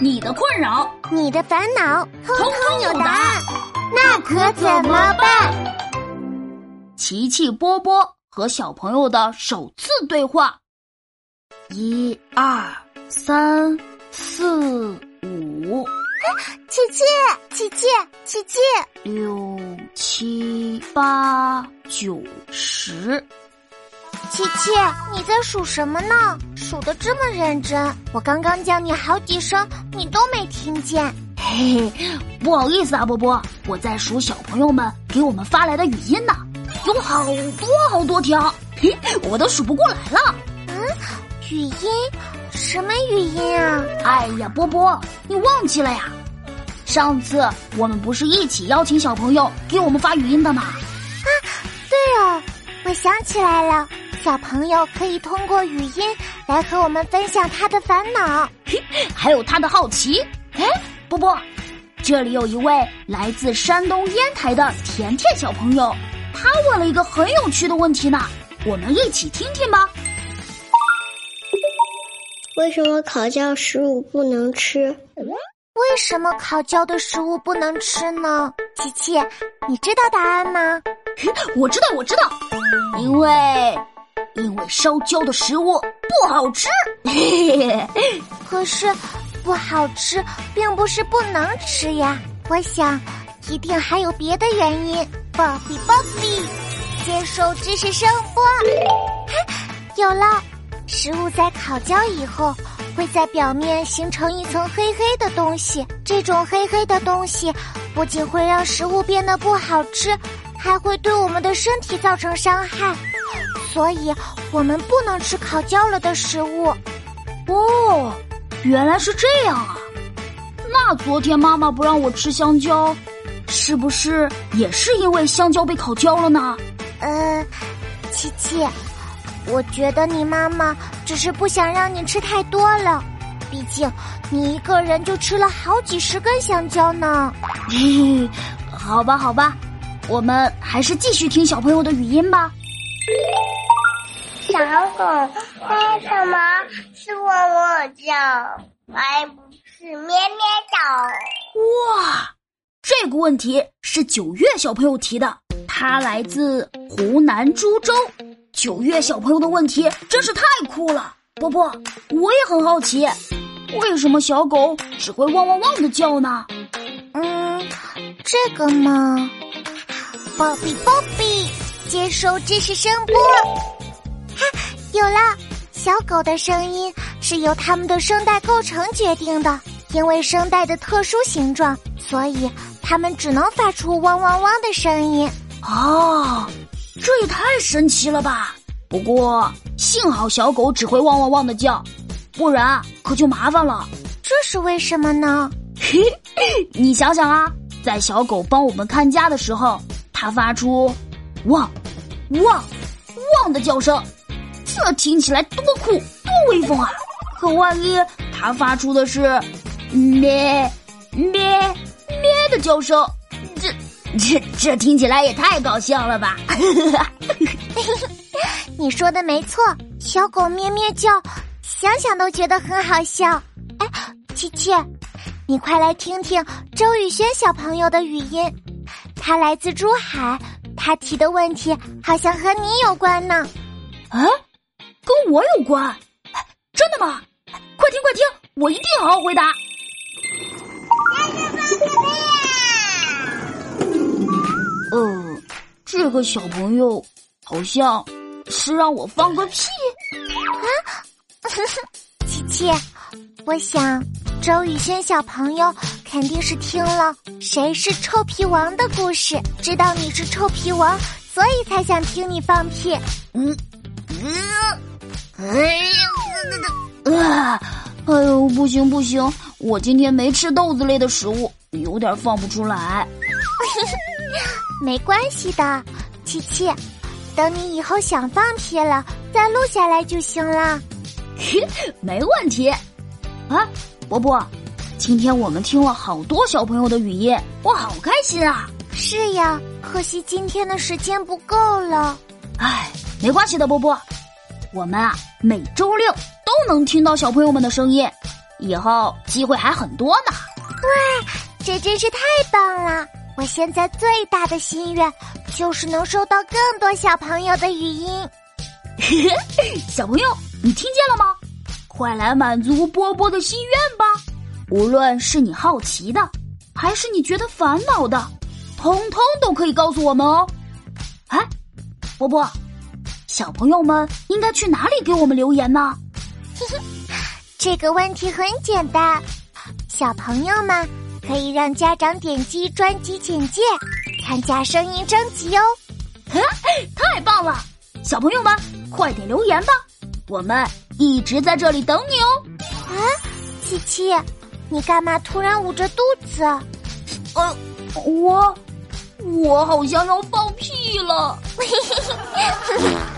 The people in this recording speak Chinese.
你的困扰，你的烦恼，通通有答案。那可怎么办？奇奇波波和小朋友的首次对话：一二三四五，琪琪，琪琪，琪琪，六七八九十。琪琪，你在数什么呢？数的这么认真，我刚刚叫你好几声，你都没听见。嘿嘿，不好意思啊，波波，我在数小朋友们给我们发来的语音呢，有好多好多条，嘿，我都数不过来了。嗯，语音？什么语音啊？哎呀，波波，你忘记了呀？上次我们不是一起邀请小朋友给我们发语音的吗？啊，对哦，我想起来了。小朋友可以通过语音来和我们分享他的烦恼，还有他的好奇。哎，波波，这里有一位来自山东烟台的甜甜小朋友，他问了一个很有趣的问题呢，我们一起听听吧。为什么烤焦食物不能吃？为什么烤焦的食物不能吃呢？琪琪，你知道答案吗？我知道，我知道，因为。因为烧焦的食物不好吃，可是不好吃并不是不能吃呀。我想，一定还有别的原因。宝比宝比，接受知识声波。有了，食物在烤焦以后，会在表面形成一层黑黑的东西。这种黑黑的东西不仅会让食物变得不好吃，还会对我们的身体造成伤害。所以，我们不能吃烤焦了的食物。哦，原来是这样啊！那昨天妈妈不让我吃香蕉，是不是也是因为香蕉被烤焦了呢？呃，琪琪，我觉得你妈妈只是不想让你吃太多了，毕竟你一个人就吃了好几十根香蕉呢。嘿嘿，好吧，好吧，我们还是继续听小朋友的语音吧。为什么？是汪汪叫，而不是咩咩叫？哇，这个问题是九月小朋友提的，他来自湖南株洲。九月小朋友的问题真是太酷了，波波，我也很好奇，为什么？小狗只会汪汪汪的叫呢？嗯，这个嘛，波比波比，接收知识声波。哈有了，小狗的声音是由它们的声带构成决定的。因为声带的特殊形状，所以它们只能发出汪汪汪的声音。哦，这也太神奇了吧！不过幸好小狗只会汪汪汪的叫，不然可就麻烦了。这是为什么呢？嘿，你想想啊，在小狗帮我们看家的时候，它发出汪汪汪的叫声。这听起来多酷多威风啊！可万一它发出的是咩咩咩的叫声，这这这听起来也太搞笑了吧！你说的没错，小狗咩咩叫，想想都觉得很好笑。哎，琪琪，你快来听听周宇轩小朋友的语音，他来自珠海，他提的问题好像和你有关呢。啊？跟我有关？真的吗？快听快听，我一定好好回答。呃，这个小朋友好像是让我放个屁。啊，琪琪，我想周宇轩小朋友肯定是听了《谁是臭皮王》的故事，知道你是臭皮王，所以才想听你放屁。嗯嗯。哎呀！哎呦，不行不行，我今天没吃豆子类的食物，有点放不出来。没关系的，琪琪，等你以后想放屁了，再录下来就行了。没问题。啊，伯伯，今天我们听了好多小朋友的语音，我好开心啊！是呀，可惜今天的时间不够了。哎，没关系的，波波。我们啊，每周六都能听到小朋友们的声音，以后机会还很多呢。哇，这真是太棒了！我现在最大的心愿就是能收到更多小朋友的语音。小朋友，你听见了吗？快来满足波波的心愿吧！无论是你好奇的，还是你觉得烦恼的，通通都可以告诉我们哦。哎，波波，小朋友们应该去哪里给我们留言呢？这个问题很简单，小朋友们可以让家长点击专辑简介，参加声音征集哦。太棒了！小朋友们，快点留言吧，我们一直在这里等你哦。啊，琪琪，你干嘛突然捂着肚子？呃，我，我好像要放屁了。